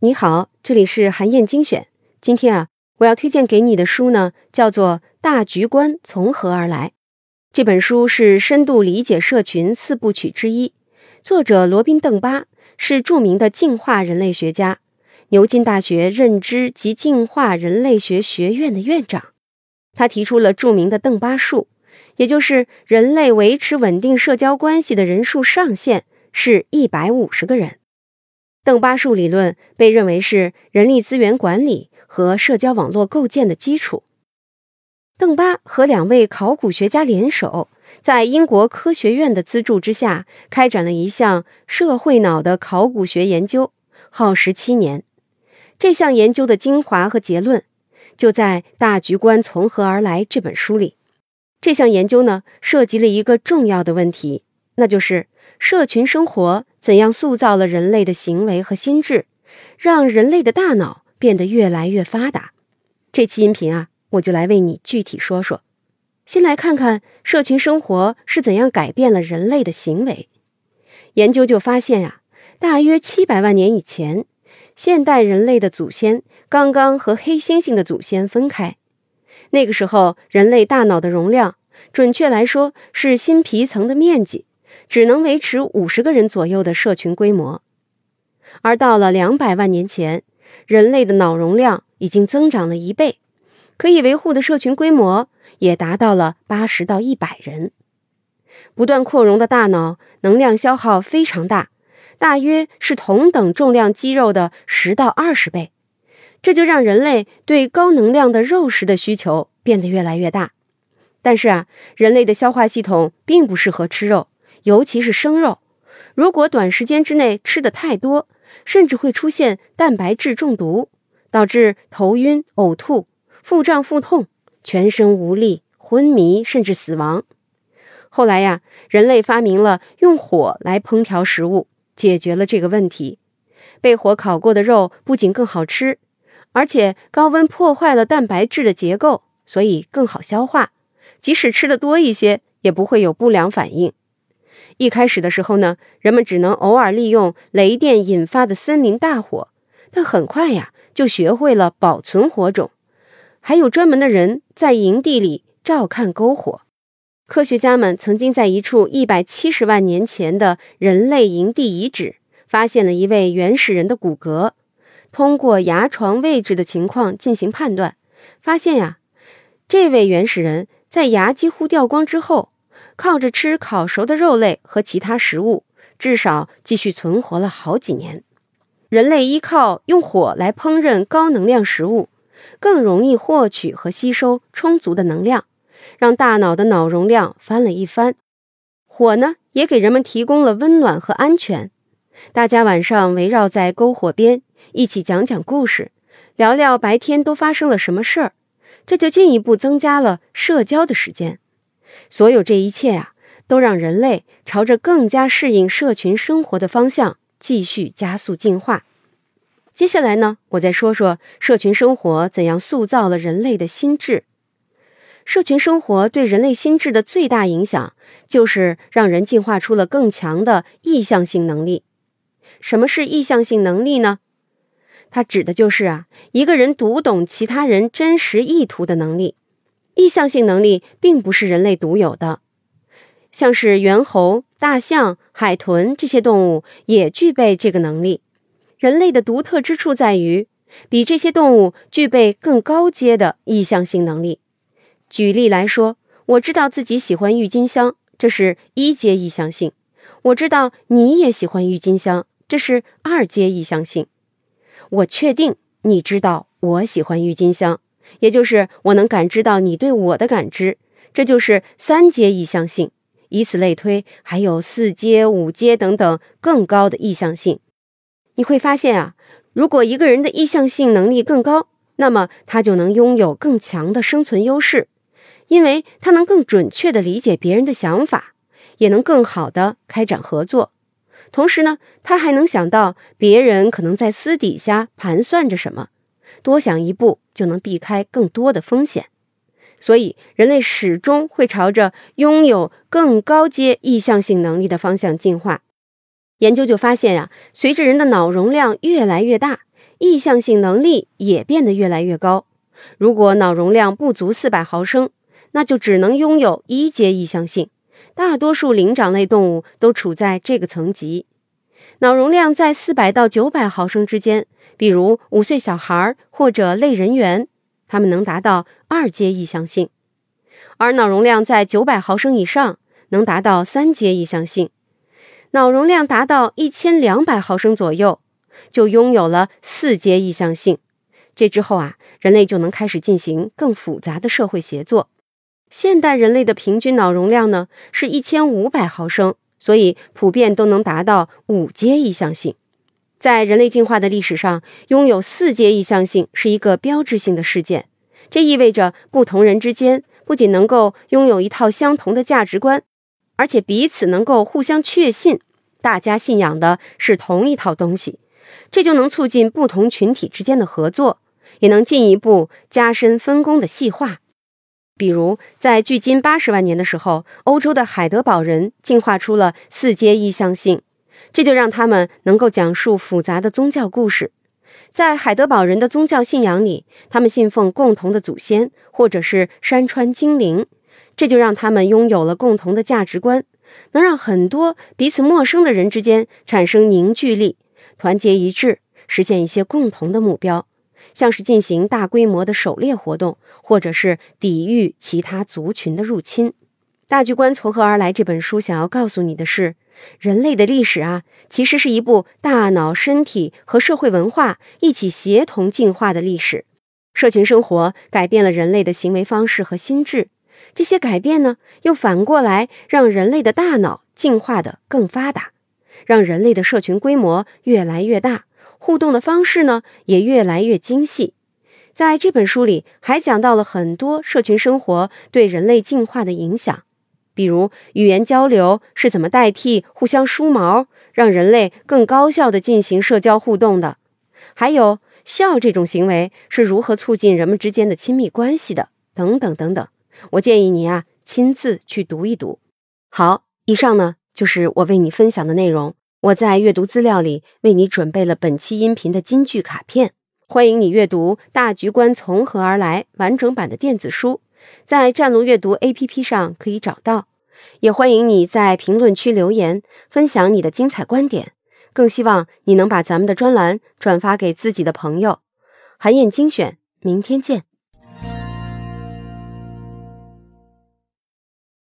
你好，这里是韩燕精选。今天啊，我要推荐给你的书呢，叫做《大局观从何而来》。这本书是深度理解社群四部曲之一，作者罗宾·邓巴是著名的进化人类学家，牛津大学认知及进化人类学学院的院长。他提出了著名的邓巴数，也就是人类维持稳定社交关系的人数上限是一百五十个人。邓巴数理论被认为是人力资源管理和社交网络构建的基础。邓巴和两位考古学家联手，在英国科学院的资助之下，开展了一项社会脑的考古学研究，耗时七年。这项研究的精华和结论就在《大局观从何而来》这本书里。这项研究呢，涉及了一个重要的问题，那就是社群生活。怎样塑造了人类的行为和心智，让人类的大脑变得越来越发达？这期音频啊，我就来为你具体说说。先来看看社群生活是怎样改变了人类的行为。研究就发现呀，大约七百万年以前，现代人类的祖先刚刚和黑猩猩的祖先分开。那个时候，人类大脑的容量，准确来说是新皮层的面积。只能维持五十个人左右的社群规模，而到了两百万年前，人类的脑容量已经增长了一倍，可以维护的社群规模也达到了八十到一百人。不断扩容的大脑能量消耗非常大，大约是同等重量肌肉的十到二十倍，这就让人类对高能量的肉食的需求变得越来越大。但是啊，人类的消化系统并不适合吃肉。尤其是生肉，如果短时间之内吃的太多，甚至会出现蛋白质中毒，导致头晕、呕吐、腹胀、腹痛、全身无力、昏迷，甚至死亡。后来呀，人类发明了用火来烹调食物，解决了这个问题。被火烤过的肉不仅更好吃，而且高温破坏了蛋白质的结构，所以更好消化。即使吃的多一些，也不会有不良反应。一开始的时候呢，人们只能偶尔利用雷电引发的森林大火，但很快呀，就学会了保存火种，还有专门的人在营地里照看篝火。科学家们曾经在一处一百七十万年前的人类营地遗址，发现了一位原始人的骨骼。通过牙床位置的情况进行判断，发现呀，这位原始人在牙几乎掉光之后。靠着吃烤熟的肉类和其他食物，至少继续存活了好几年。人类依靠用火来烹饪高能量食物，更容易获取和吸收充足的能量，让大脑的脑容量翻了一番。火呢，也给人们提供了温暖和安全。大家晚上围绕在篝火边，一起讲讲故事，聊聊白天都发生了什么事儿，这就进一步增加了社交的时间。所有这一切啊，都让人类朝着更加适应社群生活的方向继续加速进化。接下来呢，我再说说社群生活怎样塑造了人类的心智。社群生活对人类心智的最大影响，就是让人进化出了更强的意向性能力。什么是意向性能力呢？它指的就是啊，一个人读懂其他人真实意图的能力。意向性能力并不是人类独有的，像是猿猴、大象、海豚这些动物也具备这个能力。人类的独特之处在于，比这些动物具备更高阶的意向性能力。举例来说，我知道自己喜欢郁金香，这是一阶意向性；我知道你也喜欢郁金香，这是二阶意向性；我确定你知道我喜欢郁金香。也就是我能感知到你对我的感知，这就是三阶意向性。以此类推，还有四阶、五阶等等更高的意向性。你会发现啊，如果一个人的意向性能力更高，那么他就能拥有更强的生存优势，因为他能更准确地理解别人的想法，也能更好地开展合作。同时呢，他还能想到别人可能在私底下盘算着什么。多想一步就能避开更多的风险，所以人类始终会朝着拥有更高阶意向性能力的方向进化。研究就发现呀，随着人的脑容量越来越大，意向性能力也变得越来越高。如果脑容量不足四百毫升，那就只能拥有一阶意向性。大多数灵长类动物都处在这个层级。脑容量在四百到九百毫升之间，比如五岁小孩或者类人猿，他们能达到二阶意向性；而脑容量在九百毫升以上，能达到三阶意向性。脑容量达到一千两百毫升左右，就拥有了四阶意向性。这之后啊，人类就能开始进行更复杂的社会协作。现代人类的平均脑容量呢是一千五百毫升，所以普遍都能达到五阶意向性。在人类进化的历史上，拥有四阶意向性是一个标志性的事件。这意味着不同人之间不仅能够拥有一套相同的价值观。而且彼此能够互相确信，大家信仰的是同一套东西，这就能促进不同群体之间的合作，也能进一步加深分工的细化。比如，在距今八十万年的时候，欧洲的海德堡人进化出了四阶意向性，这就让他们能够讲述复杂的宗教故事。在海德堡人的宗教信仰里，他们信奉共同的祖先，或者是山川精灵。这就让他们拥有了共同的价值观，能让很多彼此陌生的人之间产生凝聚力，团结一致，实现一些共同的目标，像是进行大规模的狩猎活动，或者是抵御其他族群的入侵。大局观从何而来？这本书想要告诉你的是，人类的历史啊，其实是一部大脑、身体和社会文化一起协同进化的历史。社群生活改变了人类的行为方式和心智。这些改变呢，又反过来让人类的大脑进化的更发达，让人类的社群规模越来越大，互动的方式呢也越来越精细。在这本书里，还讲到了很多社群生活对人类进化的影响，比如语言交流是怎么代替互相梳毛，让人类更高效的进行社交互动的，还有笑这种行为是如何促进人们之间的亲密关系的，等等等等。我建议你啊，亲自去读一读。好，以上呢就是我为你分享的内容。我在阅读资料里为你准备了本期音频的金句卡片，欢迎你阅读《大局观从何而来》完整版的电子书，在战龙阅读 APP 上可以找到。也欢迎你在评论区留言，分享你的精彩观点。更希望你能把咱们的专栏转发给自己的朋友。韩燕精选，明天见。